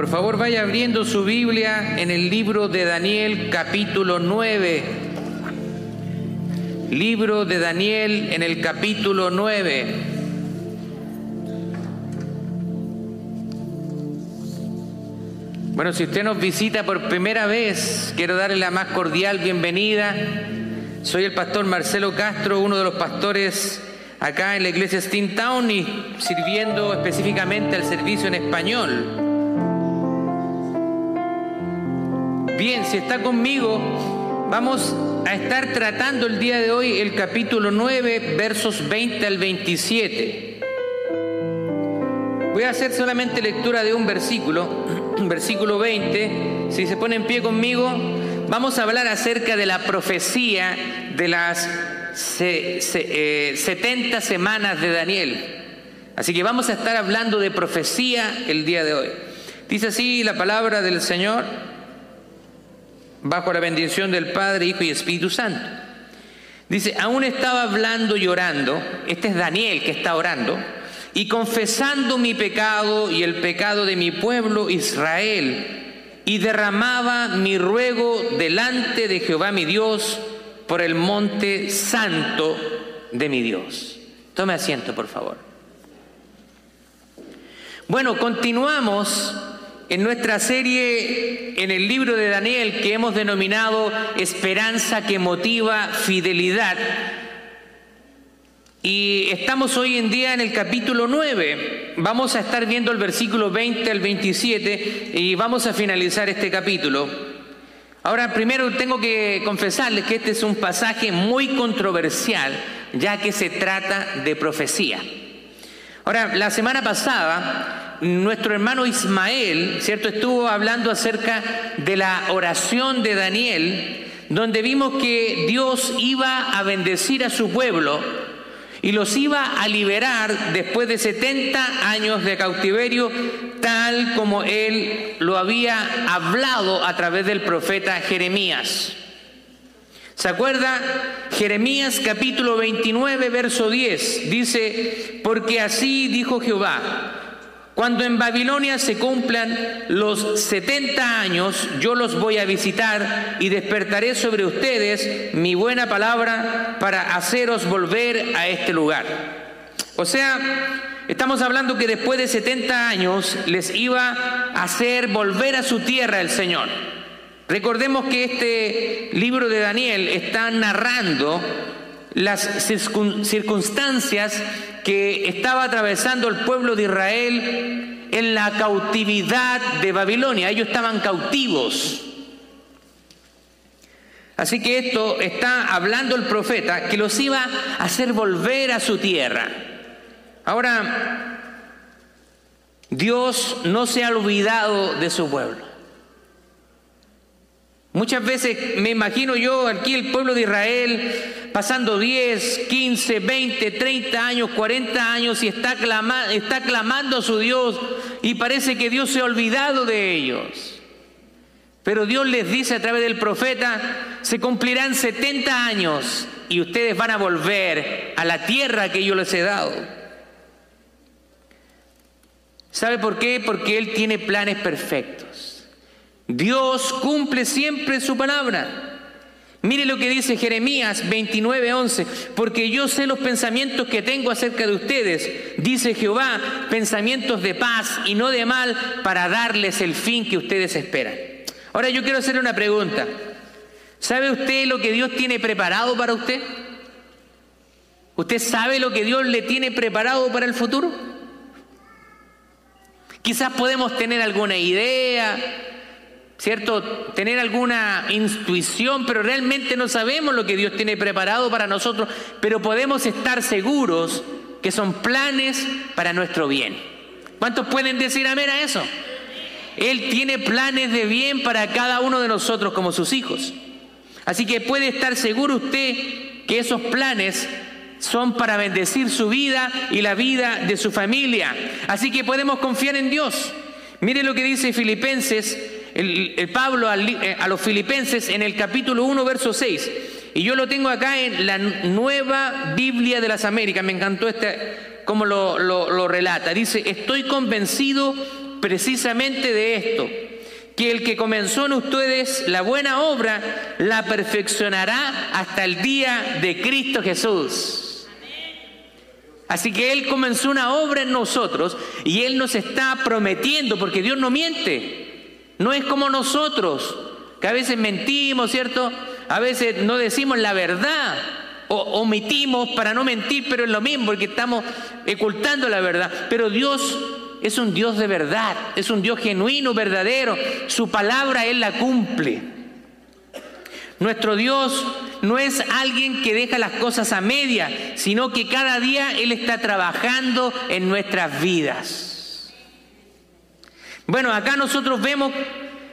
Por favor, vaya abriendo su Biblia en el libro de Daniel capítulo 9. Libro de Daniel en el capítulo 9. Bueno, si usted nos visita por primera vez, quiero darle la más cordial bienvenida. Soy el pastor Marcelo Castro, uno de los pastores acá en la iglesia Steamtown y sirviendo específicamente al servicio en español. Bien, si está conmigo, vamos a estar tratando el día de hoy el capítulo 9, versos 20 al 27. Voy a hacer solamente lectura de un versículo, versículo 20. Si se pone en pie conmigo, vamos a hablar acerca de la profecía de las 70 eh, semanas de Daniel. Así que vamos a estar hablando de profecía el día de hoy. Dice así la palabra del Señor, bajo la bendición del Padre, Hijo y Espíritu Santo. Dice, aún estaba hablando y orando, este es Daniel que está orando, y confesando mi pecado y el pecado de mi pueblo Israel, y derramaba mi ruego delante de Jehová mi Dios, por el monte santo de mi Dios. Tome asiento, por favor. Bueno, continuamos en nuestra serie en el libro de Daniel que hemos denominado Esperanza que motiva fidelidad. Y estamos hoy en día en el capítulo 9. Vamos a estar viendo el versículo 20 al 27 y vamos a finalizar este capítulo. Ahora, primero tengo que confesarles que este es un pasaje muy controversial, ya que se trata de profecía. Ahora, la semana pasada, nuestro hermano Ismael, ¿cierto?, estuvo hablando acerca de la oración de Daniel, donde vimos que Dios iba a bendecir a su pueblo y los iba a liberar después de 70 años de cautiverio, tal como él lo había hablado a través del profeta Jeremías. ¿Se acuerda? Jeremías capítulo 29, verso 10 dice, porque así dijo Jehová, cuando en Babilonia se cumplan los 70 años, yo los voy a visitar y despertaré sobre ustedes mi buena palabra para haceros volver a este lugar. O sea, estamos hablando que después de 70 años les iba a hacer volver a su tierra el Señor. Recordemos que este libro de Daniel está narrando las circunstancias que estaba atravesando el pueblo de Israel en la cautividad de Babilonia. Ellos estaban cautivos. Así que esto está hablando el profeta que los iba a hacer volver a su tierra. Ahora, Dios no se ha olvidado de su pueblo. Muchas veces me imagino yo aquí el pueblo de Israel pasando 10, 15, 20, 30 años, 40 años y está, está clamando a su Dios y parece que Dios se ha olvidado de ellos. Pero Dios les dice a través del profeta, se cumplirán 70 años y ustedes van a volver a la tierra que yo les he dado. ¿Sabe por qué? Porque Él tiene planes perfectos. Dios cumple siempre su palabra. Mire lo que dice Jeremías 29:11, porque yo sé los pensamientos que tengo acerca de ustedes, dice Jehová, pensamientos de paz y no de mal, para darles el fin que ustedes esperan. Ahora yo quiero hacerle una pregunta. ¿Sabe usted lo que Dios tiene preparado para usted? ¿Usted sabe lo que Dios le tiene preparado para el futuro? Quizás podemos tener alguna idea, ¿cierto? Tener alguna intuición, pero realmente no sabemos lo que Dios tiene preparado para nosotros, pero podemos estar seguros que son planes para nuestro bien. ¿Cuántos pueden decir amén a eso? Él tiene planes de bien para cada uno de nosotros como sus hijos. Así que puede estar seguro usted que esos planes son para bendecir su vida y la vida de su familia. Así que podemos confiar en Dios. Mire lo que dice Filipenses el, Pablo eh, a los filipenses en el capítulo 1, verso 6. Y yo lo tengo acá en la nueva Biblia de las Américas. Me encantó este, cómo lo, lo relata. Dice, estoy convencido precisamente de esto, que el que comenzó en ustedes la buena obra la perfeccionará hasta el día de Cristo Jesús. Así que Él comenzó una obra en nosotros y Él nos está prometiendo, porque Dios no miente, no es como nosotros, que a veces mentimos, ¿cierto? A veces no decimos la verdad o omitimos para no mentir, pero es lo mismo, porque estamos ocultando la verdad. Pero Dios es un Dios de verdad, es un Dios genuino, verdadero. Su palabra Él la cumple. Nuestro Dios no es alguien que deja las cosas a media, sino que cada día Él está trabajando en nuestras vidas. Bueno, acá nosotros vemos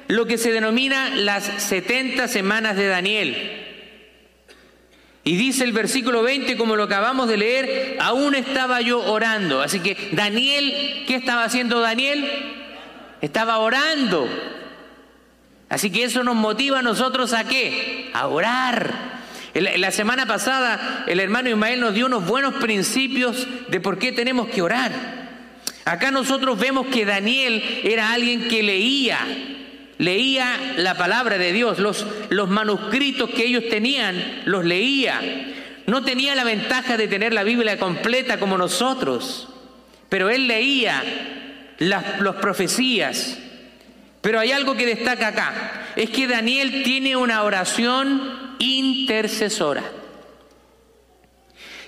lo que se denomina las 70 semanas de Daniel. Y dice el versículo 20, como lo acabamos de leer, aún estaba yo orando. Así que Daniel, ¿qué estaba haciendo Daniel? Estaba orando. Así que eso nos motiva a nosotros a qué? A orar. La semana pasada el hermano Ismael nos dio unos buenos principios de por qué tenemos que orar. Acá nosotros vemos que Daniel era alguien que leía, leía la palabra de Dios, los, manuscritos que ellos tenían, los leía. No tenía la ventaja de tener la Biblia completa como nosotros, pero él leía las, profecías. Pero hay algo que destaca acá, es que Daniel tiene una oración intercesora.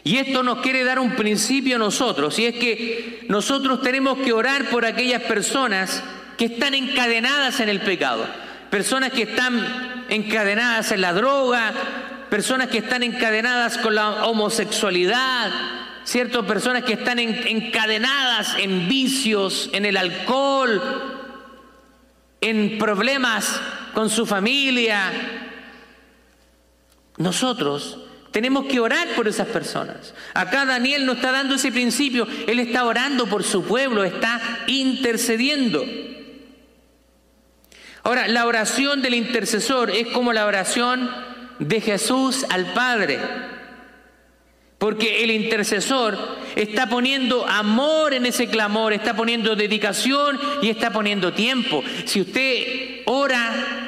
Y esto nos quiere dar un principio a nosotros, y es que nosotros tenemos que orar por aquellas personas que están encadenadas en el pecado, personas que están encadenadas en la droga, personas que están encadenadas con la homosexualidad, ¿cierto? Personas que están encadenadas en vicios, en el alcohol, en problemas con su familia. Nosotros tenemos que orar por esas personas. Acá Daniel nos está dando ese principio. Él está orando por su pueblo, está intercediendo. Ahora, la oración del intercesor es como la oración de Jesús al Padre. Porque el intercesor está poniendo amor en ese clamor, está poniendo dedicación y está poniendo tiempo. Si usted ora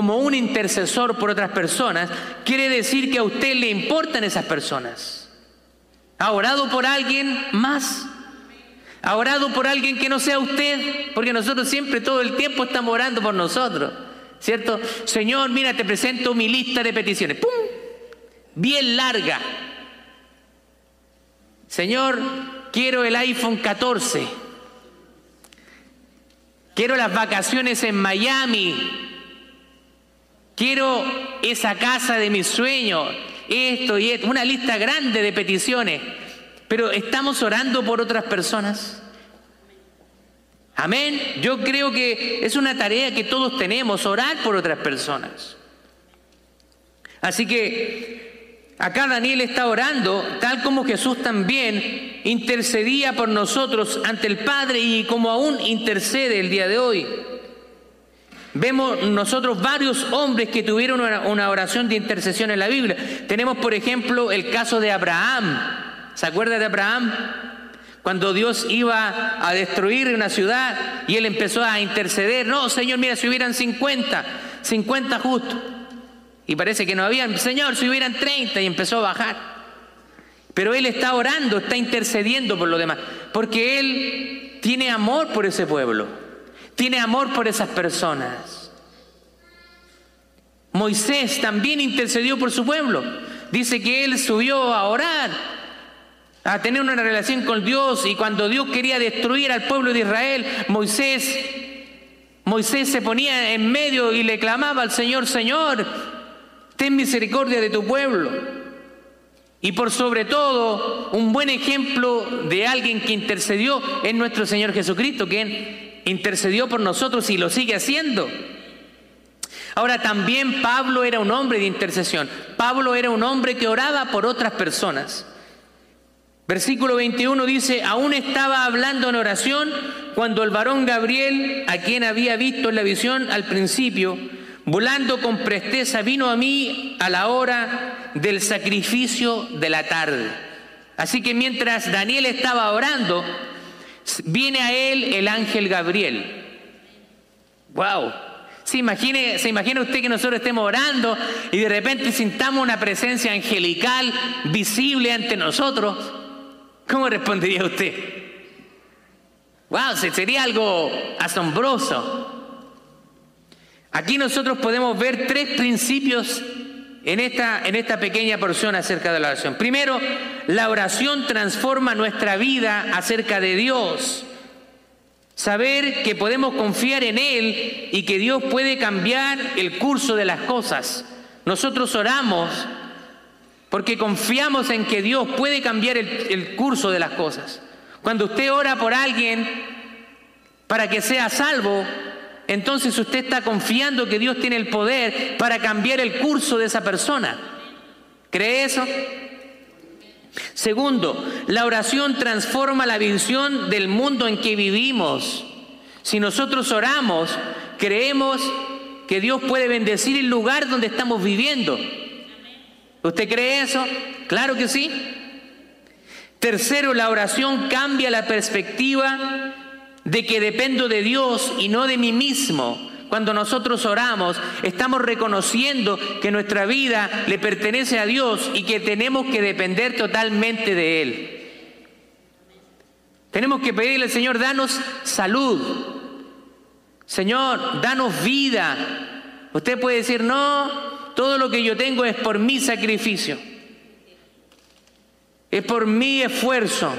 como un intercesor por otras personas, quiere decir que a usted le importan esas personas. ¿Ha orado por alguien más? ¿Ha orado por alguien que no sea usted? Porque nosotros siempre todo el tiempo estamos orando por nosotros. ¿Cierto? Señor, mira, te presento mi lista de peticiones. ¡Pum! Bien larga. Señor, quiero el iPhone 14. Quiero las vacaciones en Miami. Quiero esa casa de mis sueños. Esto y esto. Una lista grande de peticiones. Pero ¿estamos orando por otras personas? Amén. Yo creo que es una tarea que todos tenemos, orar por otras personas. Así que acá Daniel está orando, tal como Jesús también intercedía por nosotros ante el Padre y como aún intercede el día de hoy. Vemos nosotros varios hombres que tuvieron una, oración de intercesión en la Biblia. Tenemos, por ejemplo, el caso de Abraham. ¿Se acuerda de Abraham? Cuando Dios iba a destruir una ciudad y él empezó a interceder. No, Señor, mira, si hubieran 50, 50 justos. Y parece que no habían, Señor, si hubieran 30 y empezó a bajar. Pero él está orando, está intercediendo por lo demás. Porque él tiene amor por ese pueblo. Tiene amor por esas personas. Moisés también intercedió por su pueblo. Dice que él subió a orar a tener una relación con Dios y cuando Dios quería destruir al pueblo de Israel, Moisés Moisés se ponía en medio y le clamaba al Señor, Señor, ten misericordia de tu pueblo. Y por sobre todo, un buen ejemplo de alguien que intercedió es nuestro Señor Jesucristo, quien intercedió por nosotros y lo sigue haciendo. Ahora también Pablo era un hombre de intercesión. Pablo era un hombre que oraba por otras personas. Versículo 21 dice, aún estaba hablando en oración cuando el varón Gabriel, a quien había visto en la visión al principio, volando con presteza, vino a mí a la hora del sacrificio de la tarde. Así que mientras Daniel estaba orando, viene a él el ángel Gabriel. Wow. ¿Se imagine, ¿Se imagina usted que nosotros estemos orando y de repente sintamos una presencia angelical visible ante nosotros? ¿Cómo respondería usted? Wow, sería algo asombroso. Aquí nosotros podemos ver tres principios en esta, en esta pequeña porción acerca de la oración. Primero, la oración transforma nuestra vida acerca de Dios. Saber que podemos confiar en Él y que Dios puede cambiar el curso de las cosas. Nosotros oramos porque confiamos en que Dios puede cambiar el, el curso de las cosas. Cuando usted ora por alguien para que sea salvo, entonces usted está confiando que Dios tiene el poder para cambiar el curso de esa persona. ¿Cree eso? Segundo, la oración transforma la visión del mundo en que vivimos. Si nosotros oramos, creemos que Dios puede bendecir el lugar donde estamos viviendo. ¿Usted cree eso? Claro que sí. Tercero, la oración cambia la perspectiva de que dependo de Dios y no de mí mismo. Cuando nosotros oramos, estamos reconociendo que nuestra vida le pertenece a Dios y que tenemos que depender totalmente de Él. Tenemos que pedirle al Señor, danos salud. Señor, danos vida. Usted puede decir, no, todo lo que yo tengo es por mi sacrificio. Es por mi esfuerzo.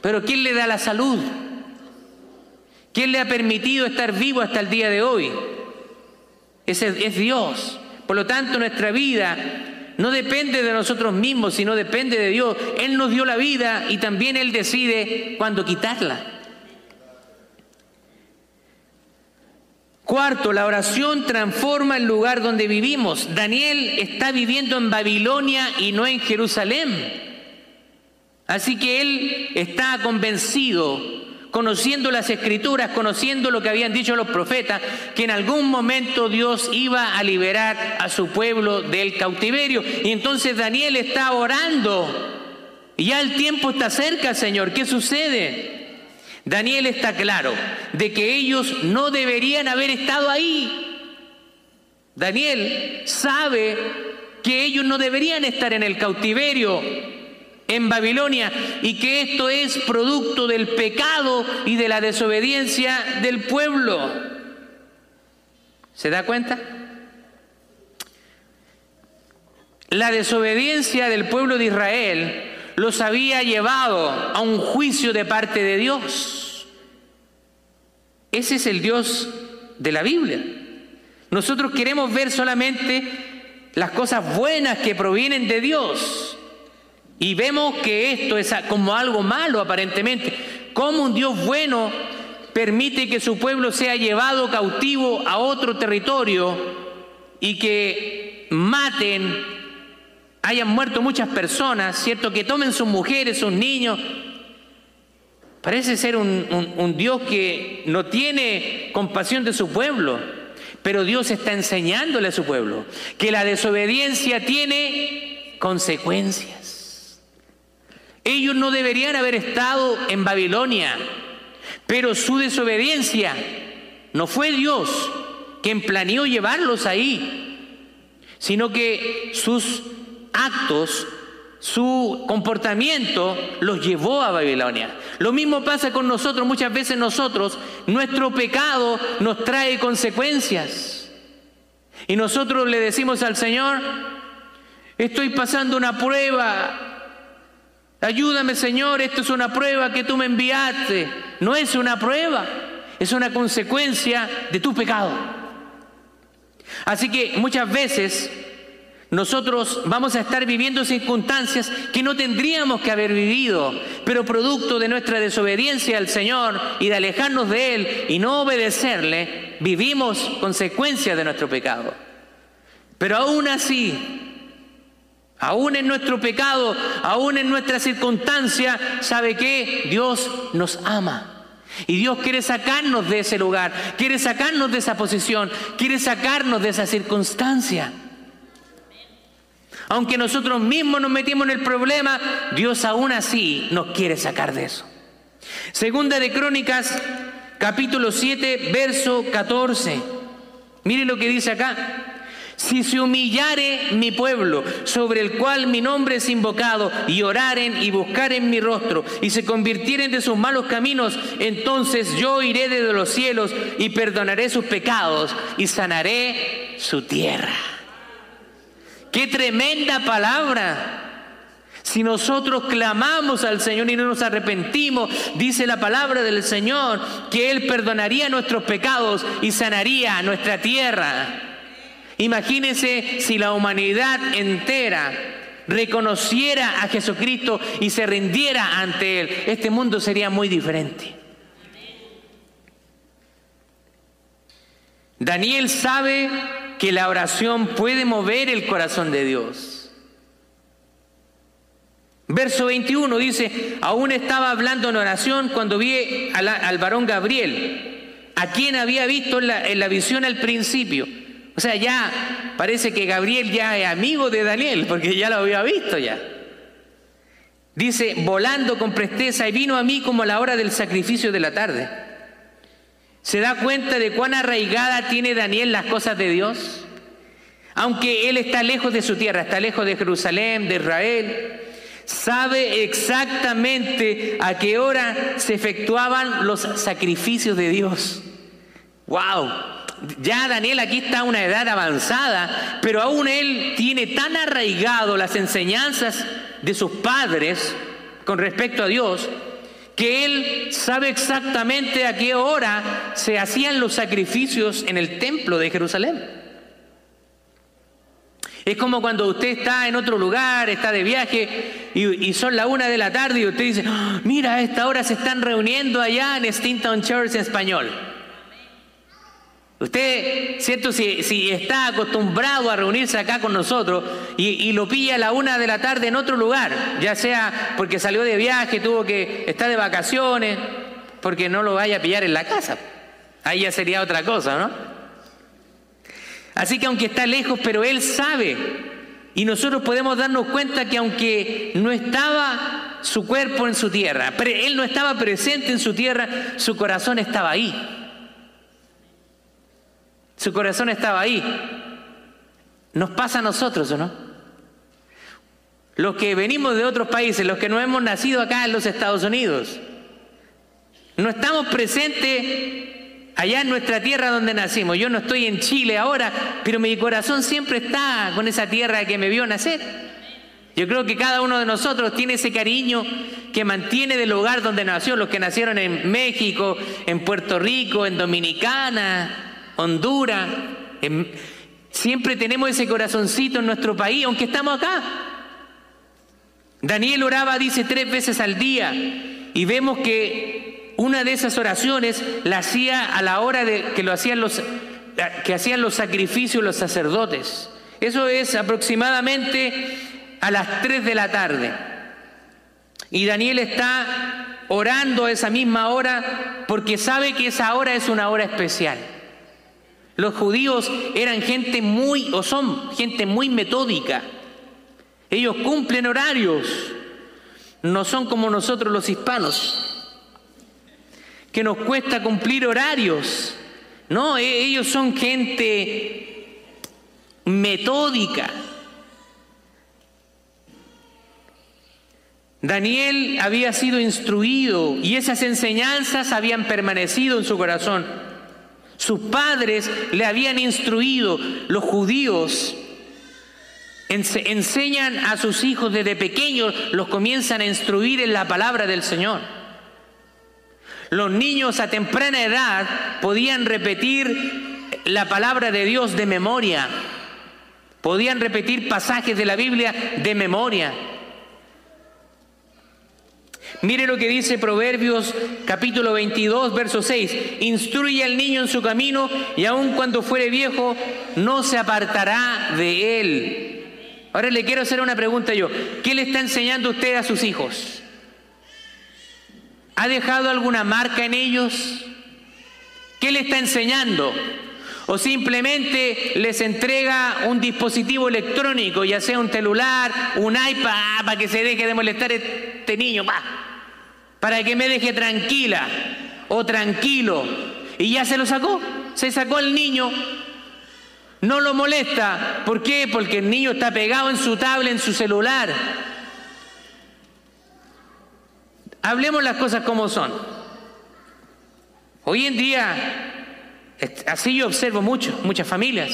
Pero ¿quién le da la salud? ¿Quién le ha permitido estar vivo hasta el día de hoy? Ese es Dios. Por lo tanto, nuestra vida no depende de nosotros mismos, sino depende de Dios. Él nos dio la vida y también Él decide cuándo quitarla. Cuarto, la oración transforma el lugar donde vivimos. Daniel está viviendo en Babilonia y no en Jerusalén. Así que él está convencido conociendo las escrituras, conociendo lo que habían dicho los profetas, que en algún momento Dios iba a liberar a su pueblo del cautiverio. Y entonces Daniel está orando. Ya el tiempo está cerca, Señor. ¿Qué sucede? Daniel está claro de que ellos no deberían haber estado ahí. Daniel sabe que ellos no deberían estar en el cautiverio en Babilonia y que esto es producto del pecado y de la desobediencia del pueblo. ¿Se da cuenta? La desobediencia del pueblo de Israel los había llevado a un juicio de parte de Dios. Ese es el Dios de la Biblia. Nosotros queremos ver solamente las cosas buenas que provienen de Dios. Y vemos que esto es como algo malo aparentemente. Como un Dios bueno permite que su pueblo sea llevado cautivo a otro territorio y que maten, hayan muerto muchas personas, ¿cierto? Que tomen sus mujeres, sus niños. Parece ser un, un Dios que no tiene compasión de su pueblo, pero Dios está enseñándole a su pueblo que la desobediencia tiene consecuencias. Ellos no deberían haber estado en Babilonia, pero su desobediencia no fue Dios quien planeó llevarlos ahí, sino que sus actos, su comportamiento los llevó a Babilonia. Lo mismo pasa con nosotros, muchas veces nosotros, nuestro pecado nos trae consecuencias. Y nosotros le decimos al Señor, estoy pasando una prueba, Ayúdame Señor, esto es una prueba que tú me enviaste. No es una prueba, es una consecuencia de tu pecado. Así que muchas veces nosotros vamos a estar viviendo circunstancias que no tendríamos que haber vivido, pero producto de nuestra desobediencia al Señor y de alejarnos de Él y no obedecerle, vivimos consecuencias de nuestro pecado. Pero aún así, Aún en nuestro pecado, aún en nuestra circunstancia, ¿sabe qué? Dios nos ama. Y Dios quiere sacarnos de ese lugar, quiere sacarnos de esa posición, quiere sacarnos de esa circunstancia. Aunque nosotros mismos nos metimos en el problema, Dios aún así nos quiere sacar de eso. Segunda de Crónicas, capítulo 7, verso 14. Mire lo que dice acá. Si se humillare mi pueblo, sobre el cual mi nombre es invocado, y oraren y buscaren mi rostro, y se convirtieren de sus malos caminos, entonces yo iré desde los cielos y perdonaré sus pecados y sanaré su tierra. Qué tremenda palabra. Si nosotros clamamos al Señor y no nos arrepentimos, dice la palabra del Señor, que Él perdonaría nuestros pecados y sanaría nuestra tierra. Imagínense si la humanidad entera reconociera a Jesucristo y se rindiera ante Él. Este mundo sería muy diferente. Daniel sabe que la oración puede mover el corazón de Dios. Verso 21 dice, aún estaba hablando en oración cuando vi al, varón Gabriel, a quien había visto en la visión al principio. O sea, ya parece que Gabriel ya es amigo de Daniel, porque ya lo había visto ya. Dice, volando con presteza y vino a mí como a la hora del sacrificio de la tarde. ¿Se da cuenta de cuán arraigada tiene Daniel las cosas de Dios? Aunque él está lejos de su tierra, está lejos de Jerusalén, de Israel, sabe exactamente a qué hora se efectuaban los sacrificios de Dios. ¡Wow! Ya Daniel aquí está a una edad avanzada, pero aún él tiene tan arraigado las enseñanzas de sus padres con respecto a Dios, que él sabe exactamente a qué hora se hacían los sacrificios en el templo de Jerusalén. Es como cuando usted está en otro lugar, está de viaje y, son la una de la tarde y usted dice, ah, mira, a esta hora se están reuniendo allá en Stinton Church en español. Usted, ¿cierto? Si, está acostumbrado a reunirse acá con nosotros y, lo pilla a la una de la tarde en otro lugar, ya sea porque salió de viaje, tuvo que estar de vacaciones, porque no lo vaya a pillar en la casa. Ahí ya sería otra cosa, ¿no? Así que aunque está lejos, pero él sabe. Y nosotros podemos darnos cuenta que aunque no estaba su cuerpo en su tierra, él no estaba presente en su tierra, su corazón estaba ahí. Su corazón estaba ahí. Nos pasa a nosotros, ¿o no? Los que venimos de otros países, los que no hemos nacido acá en los Estados Unidos, no estamos presentes allá en nuestra tierra donde nacimos. Yo no estoy en Chile ahora, pero mi corazón siempre está con esa tierra que me vio nacer. Yo creo que cada uno de nosotros tiene ese cariño que mantiene del lugar donde nació, los que nacieron en México, en Puerto Rico, en Dominicana, Honduras. siempre tenemos ese corazoncito en nuestro país, aunque estamos acá. Daniel oraba, dice, tres veces al día y vemos que una de esas oraciones la hacía a la hora de que lo hacían los que hacían los sacrificios los sacerdotes. Eso es aproximadamente a las tres de la tarde. Y Daniel está orando a esa misma hora porque sabe que esa hora es una hora especial. Los judíos eran gente muy, o son gente muy metódica. Ellos cumplen horarios. No son como nosotros los hispanos, que nos cuesta cumplir horarios. No, e-, ellos son gente metódica. Daniel había sido instruido y esas enseñanzas habían permanecido en su corazón. Sus padres le habían instruido, los judíos enseñan a sus hijos desde pequeños, los comienzan a instruir en la palabra del Señor. Los niños a temprana edad podían repetir la palabra de Dios de memoria, podían repetir pasajes de la Biblia de memoria. Mire lo que dice Proverbios capítulo 22, verso 6. Instruye al niño en su camino y aun cuando fuere viejo no se apartará de él. Ahora le quiero hacer una pregunta yo. ¿Qué le está enseñando usted a sus hijos? ¿Ha dejado alguna marca en ellos? ¿Qué le está enseñando? O simplemente les entrega un dispositivo electrónico, ya sea un celular, un iPad, para que se deje de molestar este niño, para que me deje tranquila. o tranquilo. Y ya se lo sacó, se sacó al niño. No lo molesta. ¿Por qué? Porque el niño está pegado en su tablet, en su celular. Hablemos las cosas como son. Hoy en día, así yo observo mucho, muchas familias,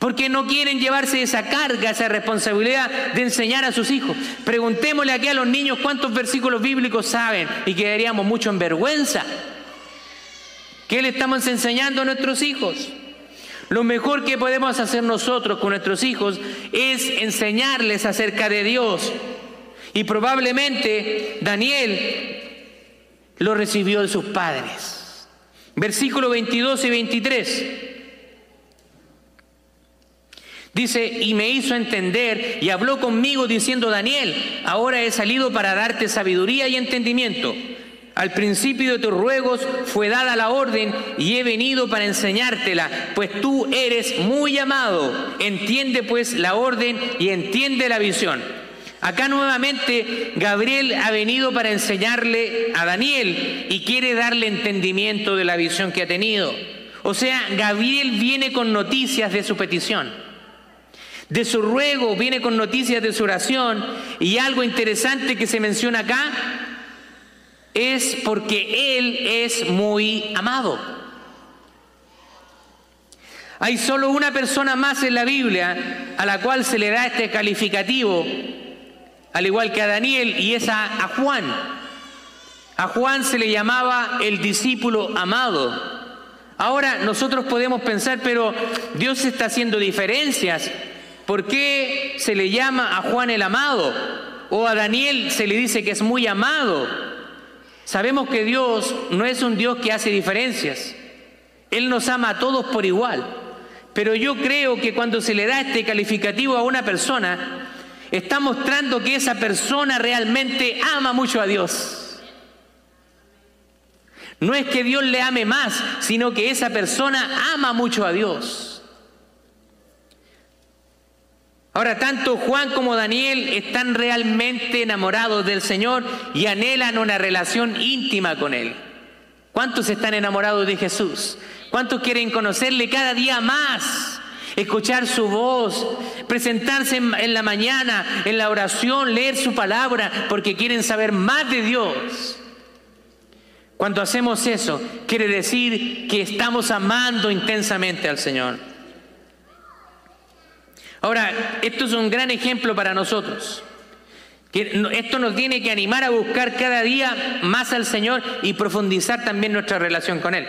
porque no quieren llevarse esa carga, esa responsabilidad de enseñar a sus hijos. Preguntémosle aquí a los niños cuántos versículos bíblicos saben y quedaríamos mucho en vergüenza. ¿Qué le estamos enseñando a nuestros hijos? Lo mejor que podemos hacer nosotros con nuestros hijos es enseñarles acerca de Dios. Y probablemente Daniel lo recibió de sus padres. Versículo 22 y 23. Dice, y me hizo entender y habló conmigo diciendo, Daniel, ahora he salido para darte sabiduría y entendimiento. Al principio de tus ruegos fue dada la orden y he venido para enseñártela, pues tú eres muy amado. Entiende pues la orden y entiende la visión. Acá nuevamente Gabriel ha venido para enseñarle a Daniel y quiere darle entendimiento de la visión que ha tenido. O sea, Gabriel viene con noticias de su petición de su ruego, viene con noticias de su oración y algo interesante que se menciona acá es porque Él es muy amado. Hay solo una persona más en la Biblia a la cual se le da este calificativo, al igual que a Daniel, y es a, a Juan. A Juan se le llamaba el discípulo amado. Ahora nosotros podemos pensar, pero Dios está haciendo diferencias ¿Por qué se le llama a Juan el amado? O a Daniel se le dice que es muy amado. Sabemos que Dios no es un Dios que hace diferencias. Él nos ama a todos por igual. Pero yo creo que cuando se le da este calificativo a una persona, está mostrando que esa persona realmente ama mucho a Dios. No es que Dios le ame más, sino que esa persona ama mucho a Dios. Ahora, tanto Juan como Daniel están realmente enamorados del Señor y anhelan una relación íntima con Él. ¿Cuántos están enamorados de Jesús? ¿Cuántos quieren conocerle cada día más? Escuchar su voz, presentarse en la mañana, en la oración, leer su palabra, porque quieren saber más de Dios. Cuando hacemos eso, quiere decir que estamos amando intensamente al Señor. Ahora, esto es un gran ejemplo para nosotros. esto nos tiene que animar a buscar cada día más al Señor y profundizar también nuestra relación con Él.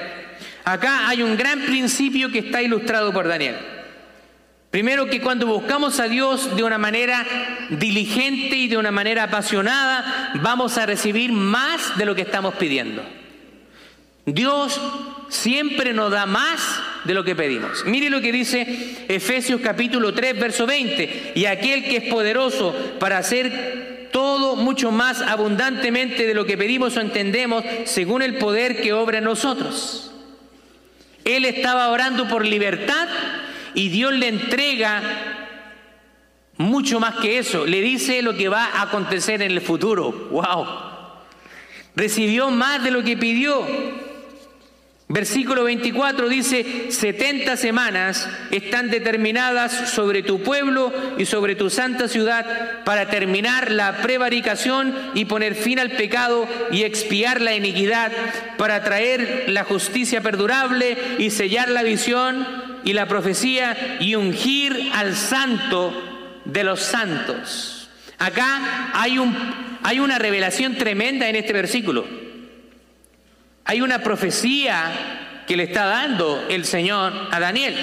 Acá hay un gran principio que está ilustrado por Daniel. Primero que cuando buscamos a Dios de una manera diligente y de una manera apasionada, vamos a recibir más de lo que estamos pidiendo. Dios siempre nos da más de lo que pedimos. Mire lo que dice Efesios capítulo 3, verso 20. Y aquel que es poderoso para hacer todo mucho más abundantemente de lo que pedimos o entendemos, según el poder que obra en nosotros. Él estaba orando por libertad y Dios le entrega mucho más que eso. Le dice lo que va a acontecer en el futuro. ¡Wow! Recibió más de lo que pidió. Versículo 24 dice, 70 semanas están determinadas sobre tu pueblo y sobre tu santa ciudad para terminar la prevaricación y poner fin al pecado y expiar la iniquidad, para traer la justicia perdurable y sellar la visión y la profecía y ungir al santo de los santos. Acá hay, un, hay una revelación tremenda en este versículo. Hay una profecía que le está dando el Señor a Daniel.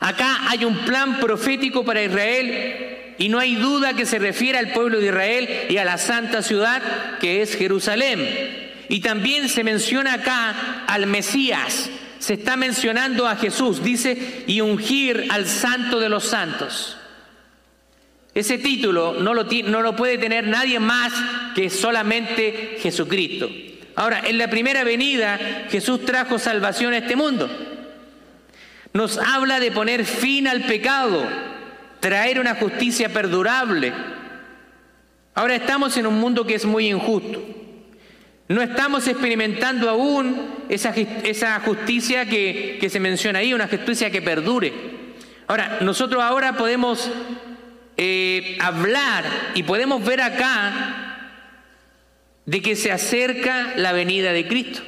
Acá hay un plan profético para Israel y no hay duda que se refiere al pueblo de Israel y a la santa ciudad que es Jerusalén. Y también se menciona acá al Mesías, se está mencionando a Jesús, dice, y ungir al santo de los santos. Ese título no lo, no lo puede tener nadie más que solamente Jesucristo. Ahora, en la primera venida Jesús trajo salvación a este mundo. Nos habla de poner fin al pecado, traer una justicia perdurable. Ahora estamos en un mundo que es muy injusto. No estamos experimentando aún esa, justicia que, que, se menciona ahí, una justicia que perdure. Ahora, nosotros ahora podemos eh, hablar y podemos ver acá de que se acerca la venida de Cristo.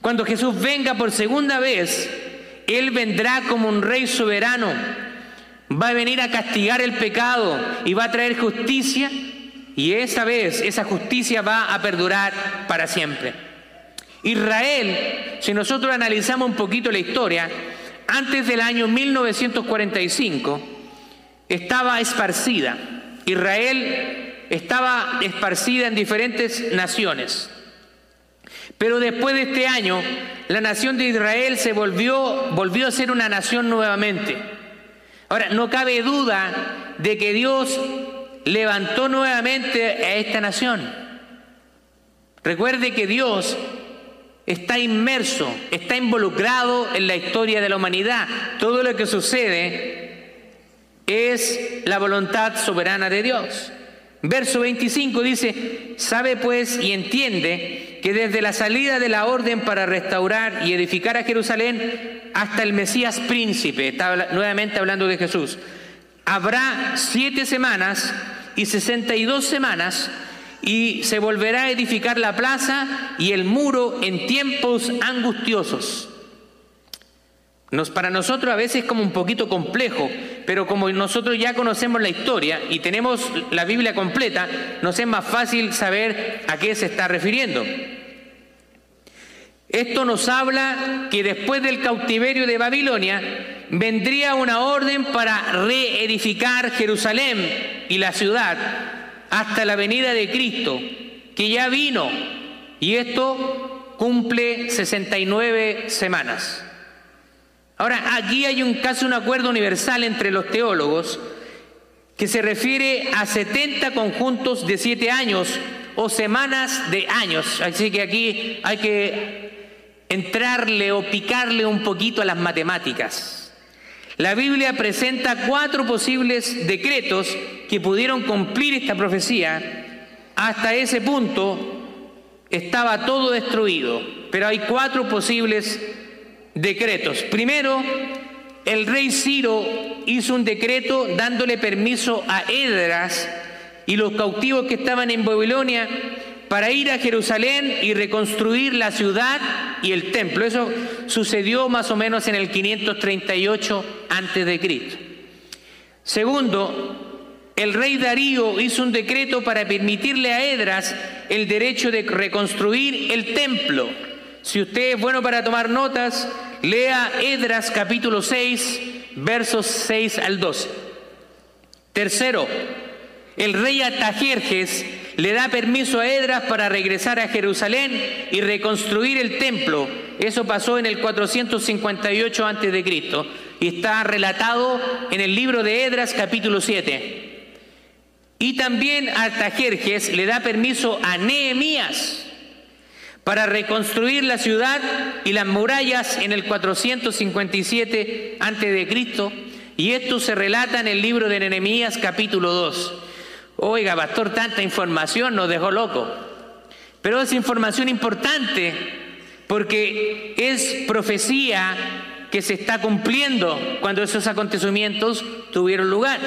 Cuando Jesús venga por segunda vez, Él vendrá como un rey soberano, va a venir a castigar el pecado y va a traer justicia y esa vez esa justicia va a perdurar para siempre. Israel, si nosotros analizamos un poquito la historia, antes del año 1945 estaba esparcida. Israel estaba esparcida en diferentes naciones. Pero después de este año, la nación de Israel se volvió, volvió a ser una nación nuevamente. Ahora, no cabe duda de que Dios levantó nuevamente a esta nación. Recuerde que Dios está inmerso, está involucrado en la historia de la humanidad. Todo lo que sucede es la voluntad soberana de Dios. Verso 25 dice, sabe pues y entiende que desde la salida de la orden para restaurar y edificar a Jerusalén hasta el Mesías príncipe, está nuevamente hablando de Jesús, habrá siete semanas y sesenta y dos semanas y se volverá a edificar la plaza y el muro en tiempos angustiosos. Para nosotros a veces es como un poquito complejo, pero como nosotros ya conocemos la historia y tenemos la Biblia completa, nos es más fácil saber a qué se está refiriendo. Esto nos habla que después del cautiverio de Babilonia vendría una orden para reedificar Jerusalén y la ciudad hasta la venida de Cristo, que ya vino, y esto cumple 69 semanas. Ahora, aquí hay un caso, un acuerdo universal entre los teólogos que se refiere a 70 conjuntos de 7 años o semanas de años. Así que aquí hay que entrarle o picarle un poquito a las matemáticas. La Biblia presenta cuatro posibles decretos que pudieron cumplir esta profecía. Hasta ese punto estaba todo destruido, pero hay cuatro posibles decretos. Primero, el rey Ciro hizo un decreto dándole permiso a Edras y los cautivos que estaban en Babilonia para ir a Jerusalén y reconstruir la ciudad y el templo. Eso sucedió más o menos en el 538 antes de. Segundo, el rey Darío hizo un decreto para permitirle a Edras el derecho de reconstruir el templo. Si usted es bueno para tomar notas, lea Edras capítulo 6, versos 6 al 12. Tercero, el rey Atajerjes le da permiso a Edras para regresar a Jerusalén y reconstruir el templo. Eso pasó en el 458 a.C. y está relatado en el libro de Edras capítulo 7. Y también Artajerjes le da permiso a Nehemías para reconstruir la ciudad y las murallas en el 457 a.C. Y esto se relata en el libro de Nehemías capítulo 2. Oiga, pastor, tanta información nos dejó loco. Pero es información importante porque es profecía que se está cumpliendo cuando esos acontecimientos tuvieron lugar.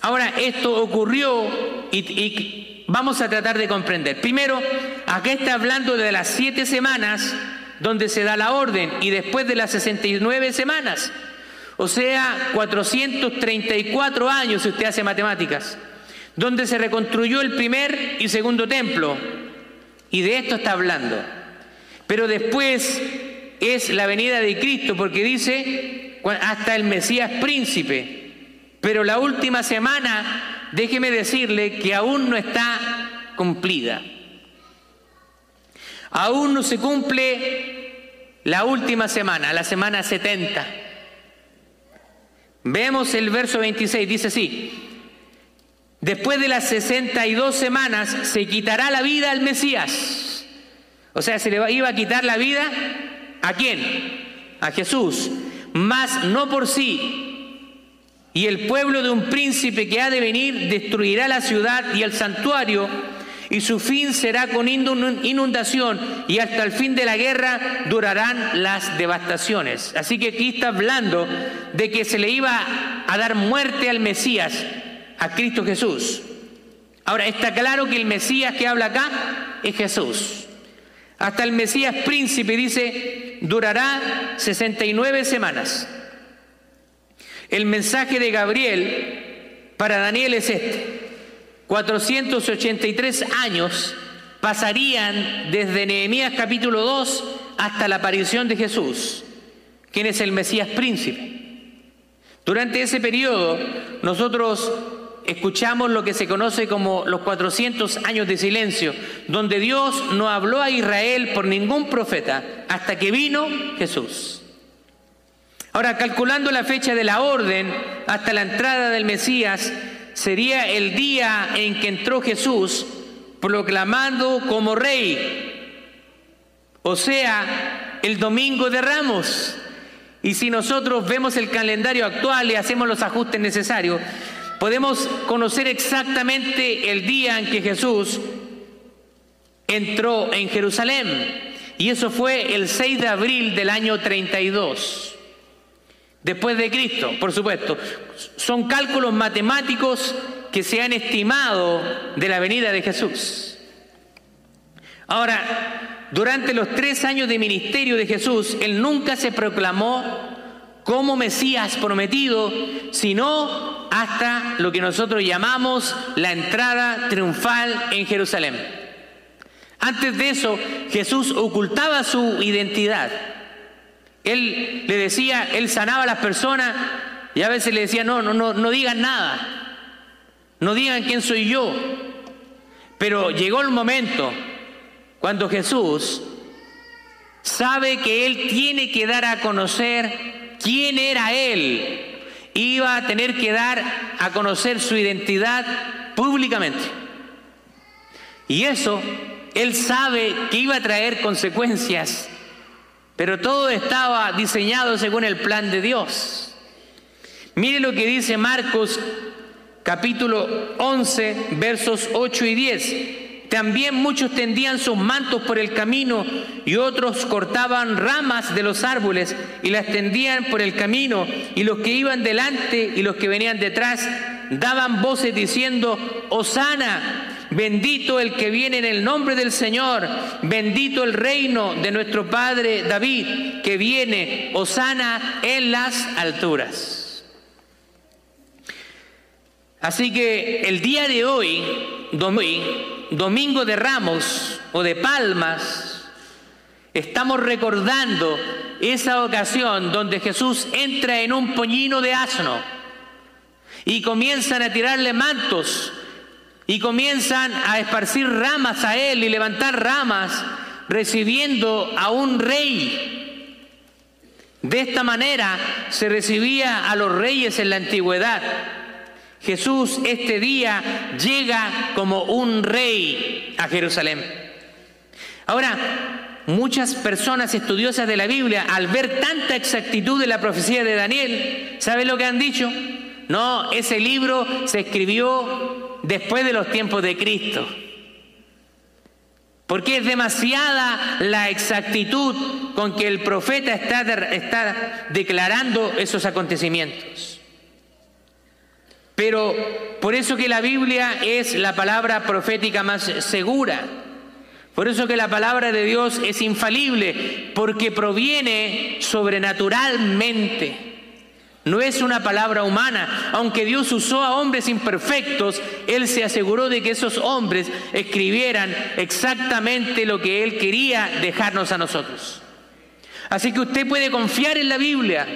Ahora, esto ocurrió y, y, vamos a tratar de comprender. Primero, acá está hablando de las siete semanas donde se da la orden y después de las 69 semanas. O sea, 434 años si usted hace matemáticas donde se reconstruyó el primer y segundo templo. Y de esto está hablando. Pero después es la venida de Cristo, porque dice hasta el Mesías príncipe. Pero la última semana, déjeme decirle que aún no está cumplida. Aún no se cumple la última semana, la semana 70. Vemos el verso 26, dice así, Después de las 62 semanas se quitará la vida al Mesías. O sea, se le iba a quitar la vida a quién? A Jesús. Mas no por sí. Y el pueblo de un príncipe que ha de venir destruirá la ciudad y el santuario y su fin será con inundación y hasta el fin de la guerra durarán las devastaciones. Así que aquí está hablando de que se le iba a dar muerte al Mesías, a Cristo Jesús. Ahora está claro que el Mesías que habla acá es Jesús. Hasta el Mesías príncipe dice, durará 69 semanas. El mensaje de Gabriel para Daniel es este. 483 años pasarían desde Nehemías capítulo 2 hasta la aparición de Jesús, quien es el Mesías príncipe. Durante ese periodo nosotros escuchamos lo que se conoce como los 400 años de silencio, donde Dios no habló a Israel por ningún profeta hasta que vino Jesús. Ahora, calculando la fecha de la orden hasta la entrada del Mesías, sería el día en que entró Jesús proclamando como rey, o sea, el domingo de Ramos. Y si nosotros vemos el calendario actual y hacemos los ajustes necesarios, podemos conocer exactamente el día en que Jesús entró en Jerusalén. Y eso fue el 6 de abril del año 32 después de Cristo, por supuesto. Son cálculos matemáticos que se han estimado de la venida de Jesús. Ahora, durante los tres años de ministerio de Jesús, Él nunca se proclamó como Mesías prometido, sino hasta lo que nosotros llamamos la entrada triunfal en Jerusalén. Antes de eso, Jesús ocultaba su identidad. Él le decía, él sanaba a las personas y a veces le decía, no, no, no, no digan nada, no digan quién soy yo. Pero llegó el momento cuando Jesús sabe que él tiene que dar a conocer quién era él. Iba a tener que dar a conocer su identidad públicamente. Y eso, él sabe que iba a traer consecuencias pero todo estaba diseñado según el plan de Dios. Mire lo que dice Marcos capítulo 11, versos 8 y 10. También muchos tendían sus mantos por el camino y otros cortaban ramas de los árboles y las tendían por el camino y los que iban delante y los que venían detrás daban voces diciendo, Osana Bendito el que viene en el nombre del Señor. Bendito el reino de nuestro Padre David, que viene, osana en las alturas. Así que el día de hoy, domingo de ramos o de palmas, estamos recordando esa ocasión donde Jesús entra en un pollino de asno y comienzan a tirarle mantos y comienzan a esparcir ramas a él y levantar ramas, recibiendo a un rey. De esta manera se recibía a los reyes en la antigüedad. Jesús este día llega como un rey a Jerusalén. Ahora, muchas personas estudiosas de la Biblia, al ver tanta exactitud de la profecía de Daniel, ¿saben lo que han dicho? No, ese libro se escribió después de los tiempos de Cristo. Porque es demasiada la exactitud con que el profeta está, declarando esos acontecimientos. Pero por eso que la Biblia es la palabra profética más segura. Por eso que la palabra de Dios es infalible, porque proviene sobrenaturalmente. No es una palabra humana. Aunque Dios usó a hombres imperfectos, Él se aseguró de que esos hombres escribieran exactamente lo que Él quería dejarnos a nosotros. Así que usted puede confiar en la Biblia,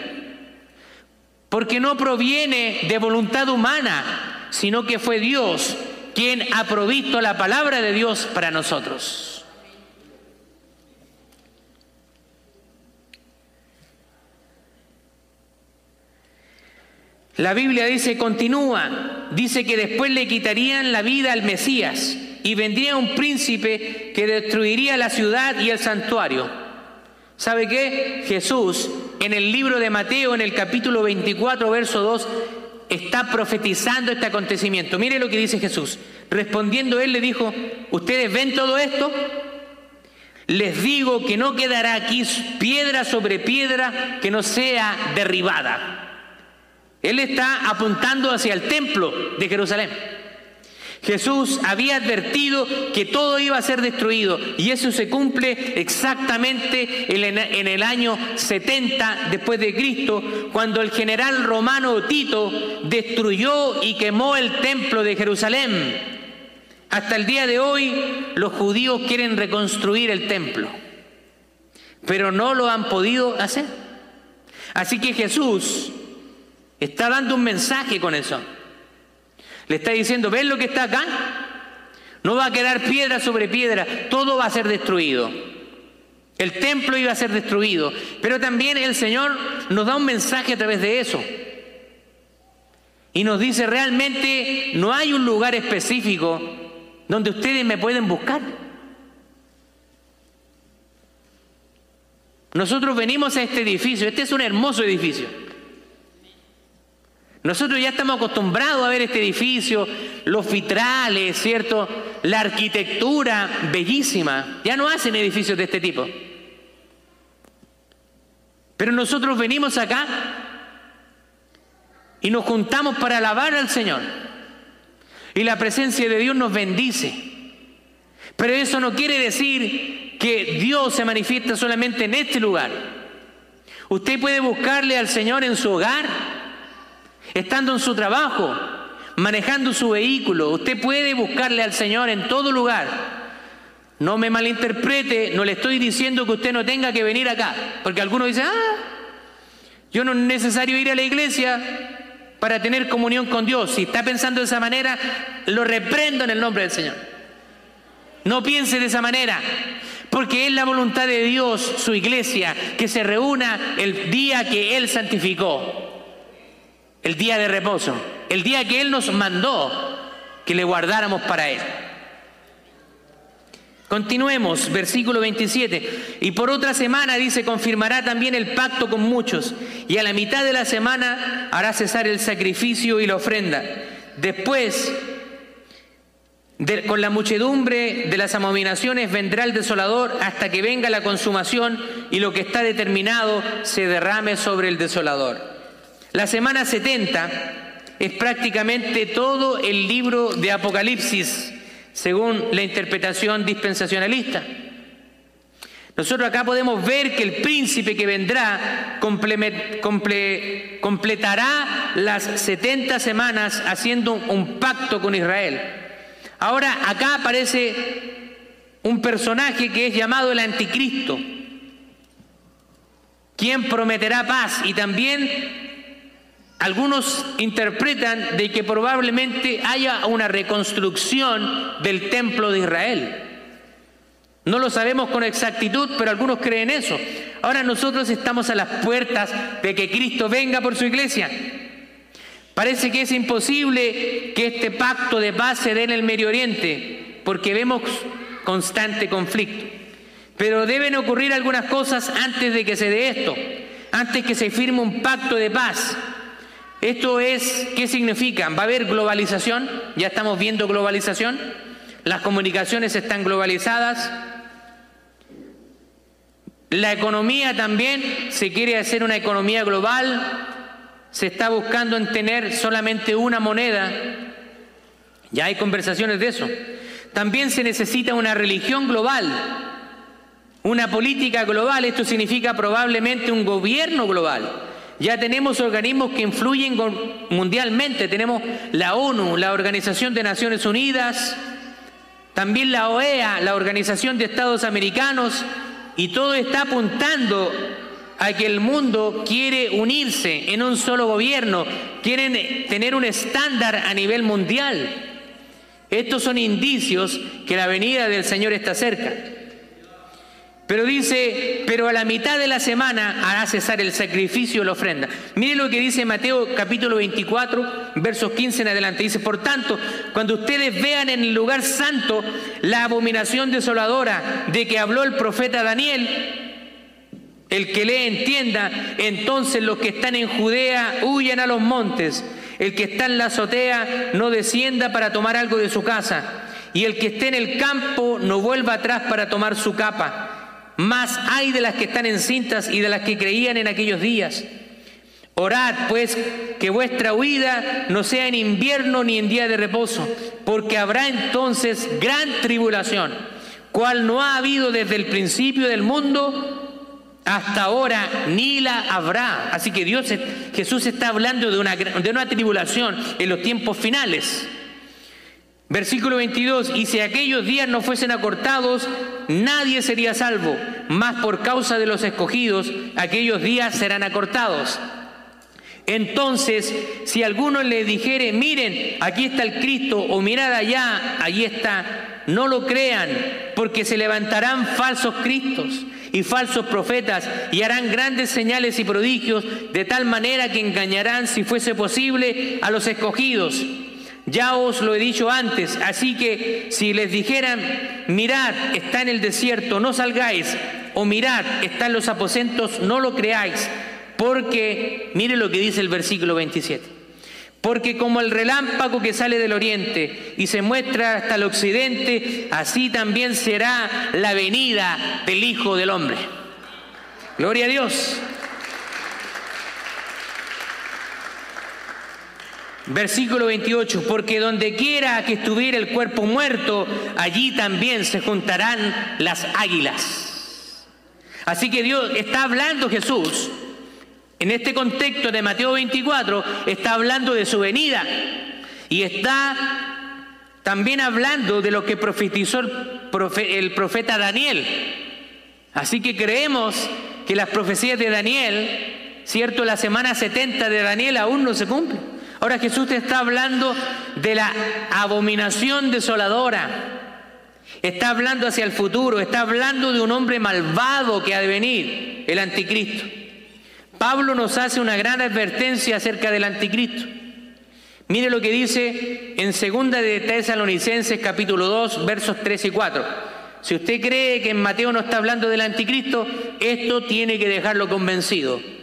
porque no proviene de voluntad humana, sino que fue Dios quien ha provisto la palabra de Dios para nosotros. La Biblia dice, continúa, dice que después le quitarían la vida al Mesías y vendría un príncipe que destruiría la ciudad y el santuario. ¿Sabe qué? Jesús, en el libro de Mateo, en el capítulo 24, verso 2, está profetizando este acontecimiento. Mire lo que dice Jesús. Respondiendo él le dijo, ¿ustedes ven todo esto? Les digo que no quedará aquí piedra sobre piedra que no sea derribada. Él está apuntando hacia el templo de Jerusalén. Jesús había advertido que todo iba a ser destruido y eso se cumple exactamente en el año 70 después de Cristo, cuando el general romano Tito destruyó y quemó el templo de Jerusalén. Hasta el día de hoy los judíos quieren reconstruir el templo, pero no lo han podido hacer. Así que Jesús está dando un mensaje con eso. Le está diciendo, ¿ven lo que está acá? No va a quedar piedra sobre piedra, todo va a ser destruido. El templo iba a ser destruido, pero también el Señor nos da un mensaje a través de eso. Y nos dice, realmente no hay un lugar específico donde ustedes me pueden buscar. Nosotros venimos a este edificio, este es un hermoso edificio. Nosotros ya estamos acostumbrados a ver este edificio, los vitrales, ¿cierto? La arquitectura bellísima. Ya no hacen edificios de este tipo. Pero nosotros venimos acá y nos juntamos para alabar al Señor. Y la presencia de Dios nos bendice. Pero eso no quiere decir que Dios se manifiesta solamente en este lugar. Usted puede buscarle al Señor en su hogar estando en su trabajo, manejando su vehículo. Usted puede buscarle al Señor en todo lugar. No me malinterprete, no le estoy diciendo que usted no tenga que venir acá, porque algunos dicen, ah, yo no es necesario ir a la iglesia para tener comunión con Dios. Si está pensando de esa manera, lo reprendo en el nombre del Señor. No piense de esa manera, porque es la voluntad de Dios, su iglesia, que se reúna el día que Él santificó el día de reposo, el día que Él nos mandó que le guardáramos para Él. Continuemos, versículo 27. Y por otra semana, dice, confirmará también el pacto con muchos. Y a la mitad de la semana hará cesar el sacrificio y la ofrenda. Después, con la muchedumbre de las abominaciones vendrá el desolador hasta que venga la consumación y lo que está determinado se derrame sobre el desolador. La semana 70 es prácticamente todo el libro de Apocalipsis, según la interpretación dispensacionalista. Nosotros acá podemos ver que el príncipe que vendrá completará las 70 semanas haciendo un pacto con Israel. Ahora acá aparece un personaje que es llamado el anticristo, quien prometerá paz y también algunos interpretan de que probablemente haya una reconstrucción del templo de Israel. No lo sabemos con exactitud, pero algunos creen eso. Ahora nosotros estamos a las puertas de que Cristo venga por su iglesia. Parece que es imposible que este pacto de paz se dé en el Medio Oriente, porque vemos constante conflicto. Pero deben ocurrir algunas cosas antes de que se dé esto, antes que se firme un pacto de paz. Esto es, ¿qué significa? ¿Va a haber globalización? ¿Ya estamos viendo globalización? ¿Las comunicaciones están globalizadas? La economía también se quiere hacer una economía global. Se está buscando en tener solamente una moneda. Ya hay conversaciones de eso. También se necesita una religión global, una política global. Esto significa probablemente un gobierno global. Ya tenemos organismos que influyen mundialmente. Tenemos la ONU, la Organización de Naciones Unidas, también la OEA, la Organización de Estados Americanos, y todo está apuntando a que el mundo quiere unirse en un solo gobierno, quieren tener un estándar a nivel mundial. Estos son indicios que la venida del Señor está cerca. Pero dice, pero a la mitad de la semana hará cesar el sacrificio y la ofrenda. Mire lo que dice Mateo capítulo 24, versos 15 en adelante. Dice, por tanto, cuando ustedes vean en el lugar santo la abominación desoladora de que habló el profeta Daniel, el que le entienda, entonces los que están en Judea huyan a los montes El que está en la azotea no descienda para tomar algo de su casa, y el que esté en el campo no vuelva atrás para tomar su capa. Más hay de las que están encintas y de las que creían en aquellos días. Orad, pues, que vuestra huida no sea en invierno ni en día de reposo, porque habrá entonces gran tribulación, cual no ha habido desde el principio del mundo hasta ahora, ni la habrá. Así que Dios, Jesús está hablando de una, de una tribulación en los tiempos finales. Versículo 22, y si aquellos días no fuesen acortados, nadie sería salvo, mas por causa de los escogidos, aquellos días serán acortados. Entonces, si alguno le dijere, miren, aquí está el Cristo, o mirad allá, allí está, no lo crean, porque se levantarán falsos Cristos y falsos profetas y harán grandes señales y prodigios, de tal manera que engañarán, si fuese posible, a los escogidos. Ya os lo he dicho antes, así que si les dijeran, mirad, está en el desierto, no salgáis, o mirad, está en los aposentos, no lo creáis, porque, mire lo que dice el versículo 27, porque como el relámpago que sale del oriente y se muestra hasta el occidente, así también será la venida del Hijo del Hombre. Gloria a Dios. Versículo 28, porque donde quiera que estuviera el cuerpo muerto, allí también se juntarán las águilas. Así que Dios está hablando Jesús, en este contexto de Mateo 24, está hablando de su venida y está también hablando de lo que profetizó el profeta Daniel. Así que creemos que las profecías de Daniel, cierto, la semana 70 de Daniel aún no se cumplen. Ahora Jesús te está hablando de la abominación desoladora. Está hablando hacia el futuro, está hablando de un hombre malvado que ha de venir, el anticristo. Pablo nos hace una gran advertencia acerca del anticristo. Mire lo que dice en segunda de Tesalonicenses capítulo 2 versos 3 y 4. Si usted cree que en Mateo no está hablando del anticristo, esto tiene que dejarlo convencido.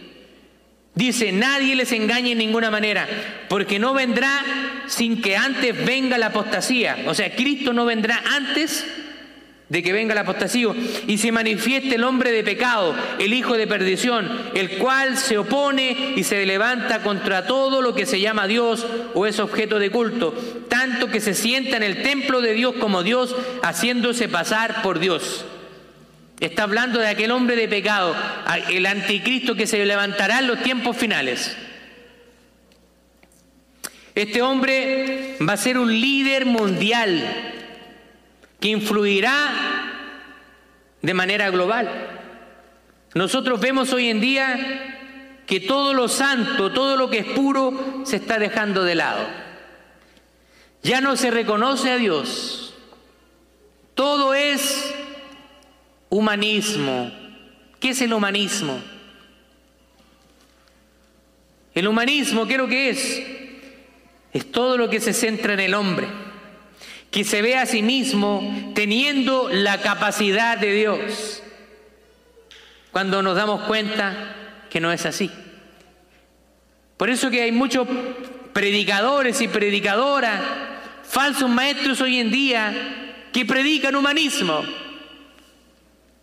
Dice, nadie les engañe en ninguna manera, porque no vendrá sin que antes venga la apostasía. O sea, Cristo no vendrá antes de que venga la apostasía y se manifieste el hombre de pecado, el hijo de perdición, el cual se opone y se levanta contra todo lo que se llama Dios o es objeto de culto, tanto que se sienta en el templo de Dios como Dios, haciéndose pasar por Dios. Está hablando de aquel hombre de pecado, el anticristo que se levantará en los tiempos finales. Este hombre va a ser un líder mundial que influirá de manera global. Nosotros vemos hoy en día que todo lo santo, todo lo que es puro, se está dejando de lado. Ya no se reconoce a Dios. Todo es Humanismo. ¿Qué es el humanismo? El humanismo, ¿qué es lo que es? Es todo lo que se centra en el hombre, que se ve a sí mismo teniendo la capacidad de Dios, cuando nos damos cuenta que no es así. Por eso que hay muchos predicadores y predicadoras, falsos maestros hoy en día, que predican humanismo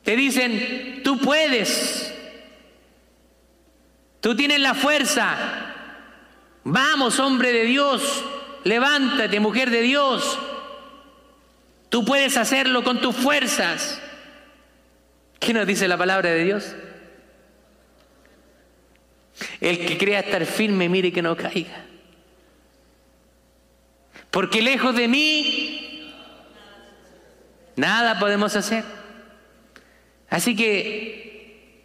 te dicen, tú puedes, tú tienes la fuerza, vamos hombre de Dios, levántate mujer de Dios, tú puedes hacerlo con tus fuerzas. ¿Qué nos dice la palabra de Dios? El que crea estar firme, mire que no caiga. Porque lejos de mí, nada podemos hacer. Así que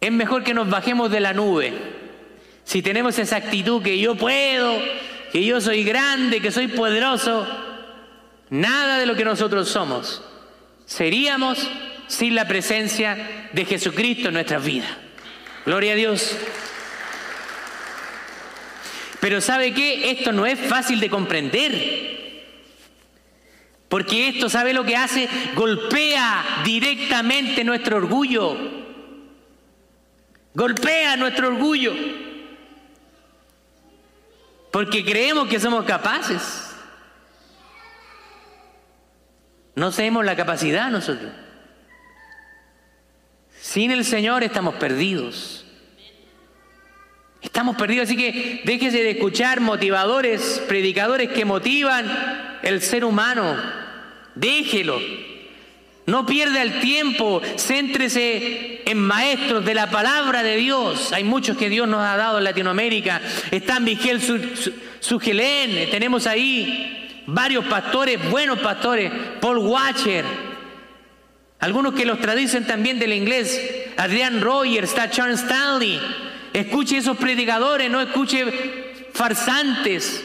es mejor que nos bajemos de la nube. Si tenemos esa actitud que yo puedo, que yo soy grande, que soy poderoso, nada de lo que nosotros somos seríamos sin la presencia de Jesucristo en nuestras vidas. Gloria a Dios. Pero ¿sabe qué? Esto no es fácil de comprender. Porque esto, ¿sabe lo que hace? Golpea directamente nuestro orgullo. Golpea nuestro orgullo. porque creemos que somos capaces. No tenemos la capacidad nosotros. Sin el Señor estamos perdidos. Estamos perdidos, así que déjese de escuchar motivadores, predicadores que motivan el ser humano. Déjelo. No pierda el tiempo, céntrese en maestros de la palabra de Dios. Hay muchos que Dios nos ha dado en Latinoamérica. Está Miguel Sugelén, tenemos ahí varios pastores, buenos pastores, Paul Watcher, algunos que los traducen también del inglés, Adrian Rogers, está Charles Stanley. Escuche esos predicadores, no escuche farsantes.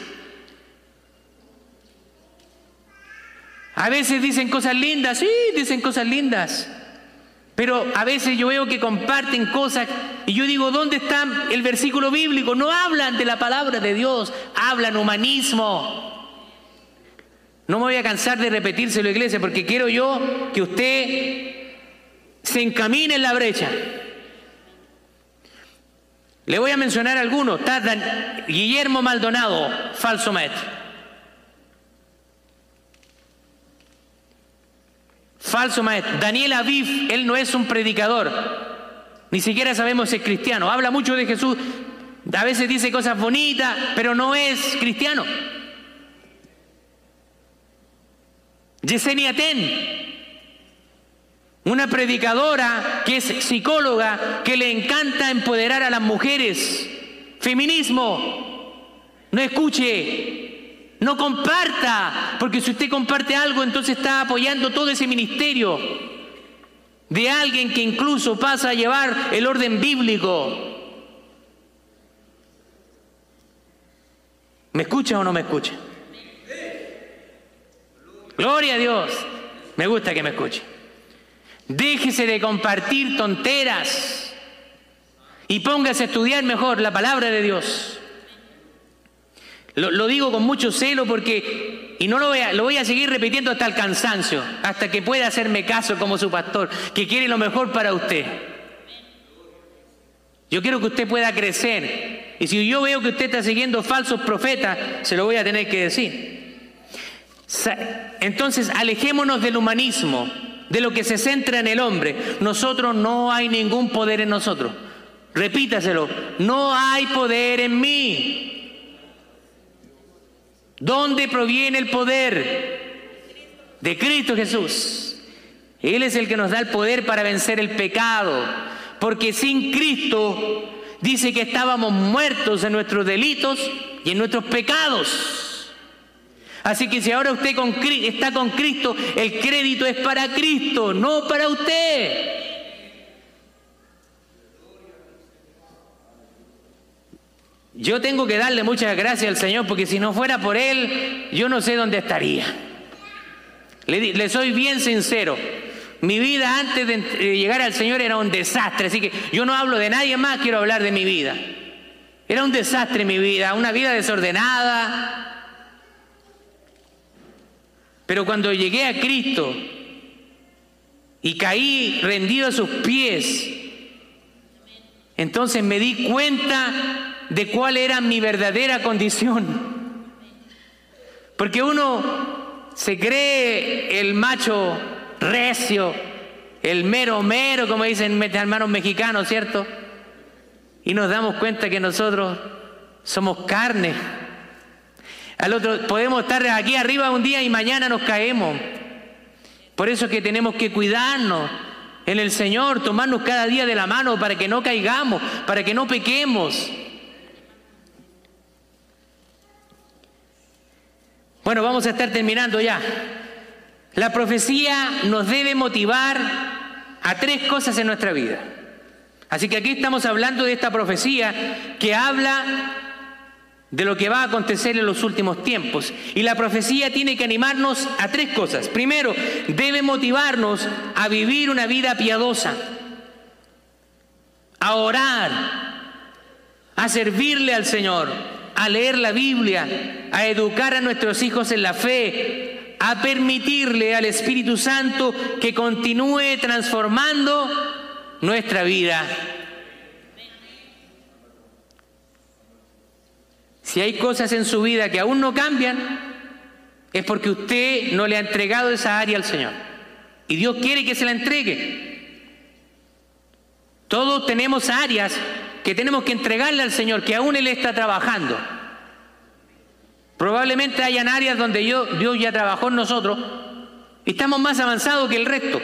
A veces dicen cosas lindas, sí, dicen cosas lindas. Pero a veces yo veo que comparten cosas y yo digo, ¿dónde está el versículo bíblico? No hablan de la palabra de Dios, hablan humanismo. No me voy a cansar de repetírselo, iglesia, porque quiero yo que usted se encamine en la brecha. Le voy a mencionar algunos. Está Guillermo Maldonado, falso maestro. Falso maestro. Daniel Aviv, él no es un predicador. Ni siquiera sabemos si es cristiano. Habla mucho de Jesús. A veces dice cosas bonitas, pero no es cristiano. Yesenia Ten, una predicadora que es psicóloga, que le encanta empoderar a las mujeres. Feminismo. No escuche no comparta, porque si usted comparte algo, entonces está apoyando todo ese ministerio de alguien que incluso pasa a llevar el orden bíblico. ¿Me escucha o no me escucha? Gloria a Dios. Me gusta que me escuche. Déjese de compartir tonteras y póngase a estudiar mejor la palabra de Dios. Lo, digo con mucho celo porque, y no lo voy, a, lo voy a seguir repitiendo hasta el cansancio, hasta que pueda hacerme caso como su pastor, que quiere lo mejor para usted. Yo quiero que usted pueda crecer. Y si yo veo que usted está siguiendo falsos profetas, se lo voy a tener que decir. Entonces, alejémonos del humanismo, de lo que se centra en el hombre. Nosotros no hay ningún poder en nosotros. Repítaselo, no hay poder en mí. ¿Dónde proviene el poder? De Cristo Jesús. Él es el que nos da el poder para vencer el pecado. Porque sin Cristo dice que estábamos muertos en nuestros delitos y en nuestros pecados. Así que si ahora usted está con Cristo, el crédito es para Cristo, no para usted. Yo tengo que darle muchas gracias al Señor porque si no fuera por Él, yo no sé dónde estaría. Le, soy bien sincero. Mi vida antes de llegar al Señor era un desastre, así que yo no hablo de nadie más, quiero hablar de mi vida. Era un desastre mi vida, una vida desordenada. Pero cuando llegué a Cristo y caí rendido a sus pies, entonces me di cuenta de cuál era mi verdadera condición. Porque uno se cree el macho recio, el mero mero, como dicen hermanos mexicanos, ¿cierto? Y nos damos cuenta que nosotros somos carne. Al otro, podemos estar aquí arriba un día y mañana nos caemos. Por eso es que tenemos que cuidarnos en el Señor, tomarnos cada día de la mano para que no caigamos, para que no pequemos. Bueno, vamos a estar terminando ya. La profecía nos debe motivar a tres cosas en nuestra vida. Así que aquí estamos hablando de esta profecía que habla de lo que va a acontecer en los últimos tiempos. Y la profecía tiene que animarnos a tres cosas. Primero, debe motivarnos a vivir una vida piadosa, a orar, a servirle al Señor, a leer la Biblia, a educar a nuestros hijos en la fe, a permitirle al Espíritu Santo que continúe transformando nuestra vida. Si hay cosas en su vida que aún no cambian, es porque usted no le ha entregado esa área al Señor. Y Dios quiere que se la entregue. Todos tenemos áreas que tenemos que entregarle al Señor, que aún Él está trabajando. Probablemente hayan áreas donde Dios ya trabajó en nosotros y estamos más avanzados que el resto,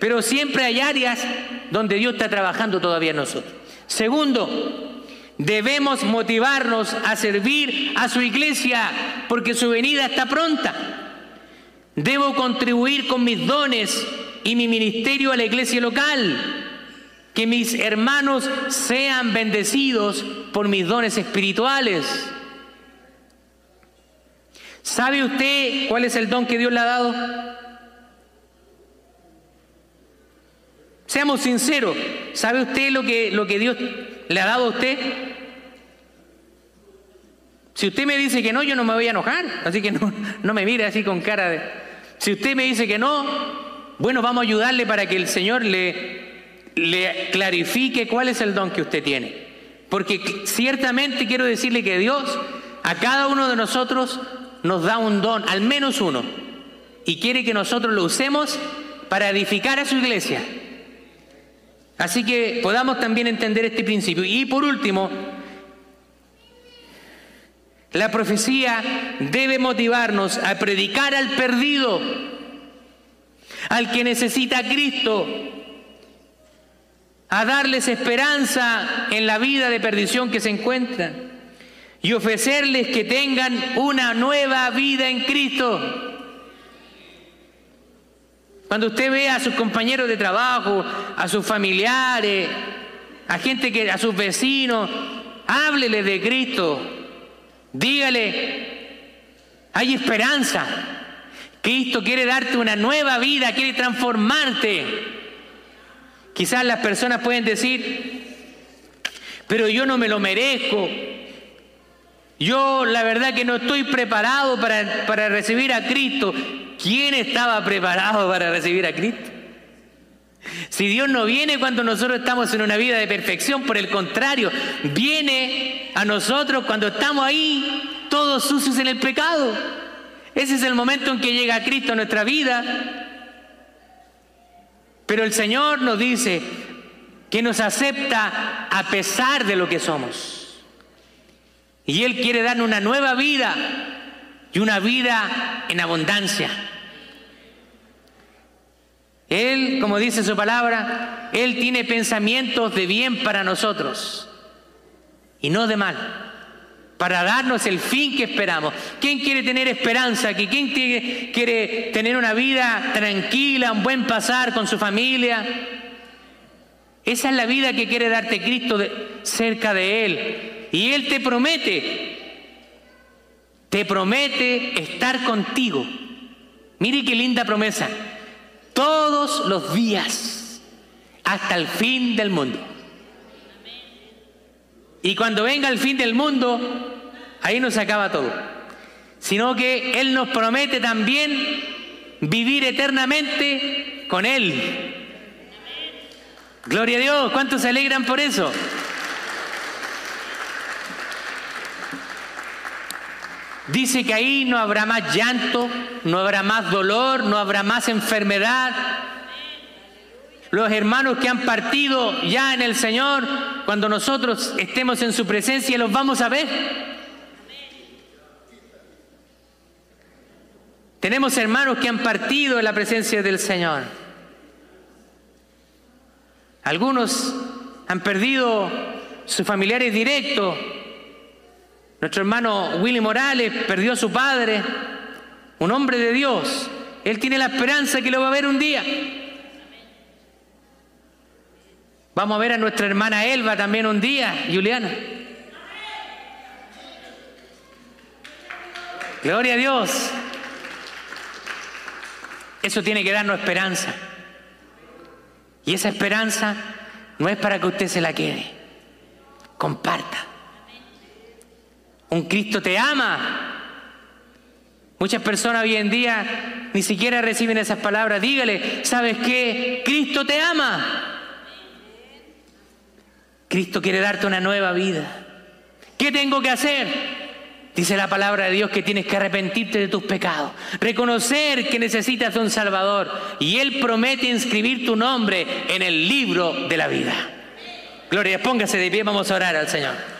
pero siempre hay áreas donde Dios está trabajando todavía en nosotros. Segundo, debemos motivarnos a servir a su iglesia porque su venida está pronta. Debo contribuir con mis dones y mi ministerio a la iglesia local. Que mis hermanos sean bendecidos por mis dones espirituales. ¿Sabe usted cuál es el don que Dios le ha dado? Seamos sinceros, ¿sabe usted lo que, lo que Dios le ha dado a usted? Si usted me dice que no, yo no me voy a enojar, así que no, no me mire así con cara de... Si usted me dice que no, bueno, vamos a ayudarle para que el Señor le, le clarifique cuál es el don que usted tiene. Porque ciertamente quiero decirle que Dios a cada uno de nosotros nos da un don, al menos uno, y quiere que nosotros lo usemos para edificar a su iglesia. Así que podamos también entender este principio. Y por último, la profecía debe motivarnos a predicar al perdido, al que necesita Cristo, a darles esperanza en la vida de perdición que se encuentran y ofrecerles que tengan una nueva vida en Cristo. Cuando usted ve a sus compañeros de trabajo, a sus familiares, a gente que, a sus vecinos, háblele de Cristo. Dígale, hay esperanza. Cristo quiere darte una nueva vida, quiere transformarte. Quizás las personas pueden decir, pero yo no me lo merezco. Yo la verdad que no estoy preparado para, para recibir a Cristo. ¿Quién estaba preparado para recibir a Cristo? Si Dios no viene cuando nosotros estamos en una vida de perfección, por el contrario, viene a nosotros cuando estamos ahí todos sucios en el pecado. Ese es el momento en que llega Cristo a nuestra vida. Pero el Señor nos dice que nos acepta a pesar de lo que somos. Y Él quiere darnos una nueva vida y una vida en abundancia. Él, como dice su palabra, Él tiene pensamientos de bien para nosotros y no de mal, para darnos el fin que esperamos. ¿Quién quiere tener esperanza? ¿Quién quiere tener una vida tranquila, un buen pasar con su familia? Esa es la vida que quiere darte Cristo cerca de Él. Y Él te promete, te promete estar contigo. Mire qué linda promesa todos los días hasta el fin del mundo. Y cuando venga el fin del mundo, ahí no se acaba todo. Sino que Él nos promete también vivir eternamente con Él. Gloria a Dios, ¿cuántos se alegran por eso? Dice que ahí no habrá más llanto, no habrá más dolor, no habrá más enfermedad. Los hermanos que han partido ya en el Señor, cuando nosotros estemos en su presencia, los vamos a ver. Tenemos hermanos que han partido en la presencia del Señor. Algunos han perdido sus familiares directos, nuestro hermano Willy Morales perdió a su padre, un hombre de Dios. Él tiene la esperanza que lo va a ver un día. Vamos a ver a nuestra hermana Elba también un día, Juliana. Gloria a Dios. Eso tiene que darnos esperanza. Y esa esperanza no es para que usted se la quede. Comparta. Un Cristo te ama. Muchas personas hoy en día ni siquiera reciben esas palabras. Dígale, ¿sabes qué? Cristo te ama. Cristo quiere darte una nueva vida. ¿Qué tengo que hacer? Dice la palabra de Dios que tienes que arrepentirte de tus pecados, reconocer que necesitas un Salvador y Él promete inscribir tu nombre en el libro de la vida. Gloria, póngase de pie, vamos a orar al Señor.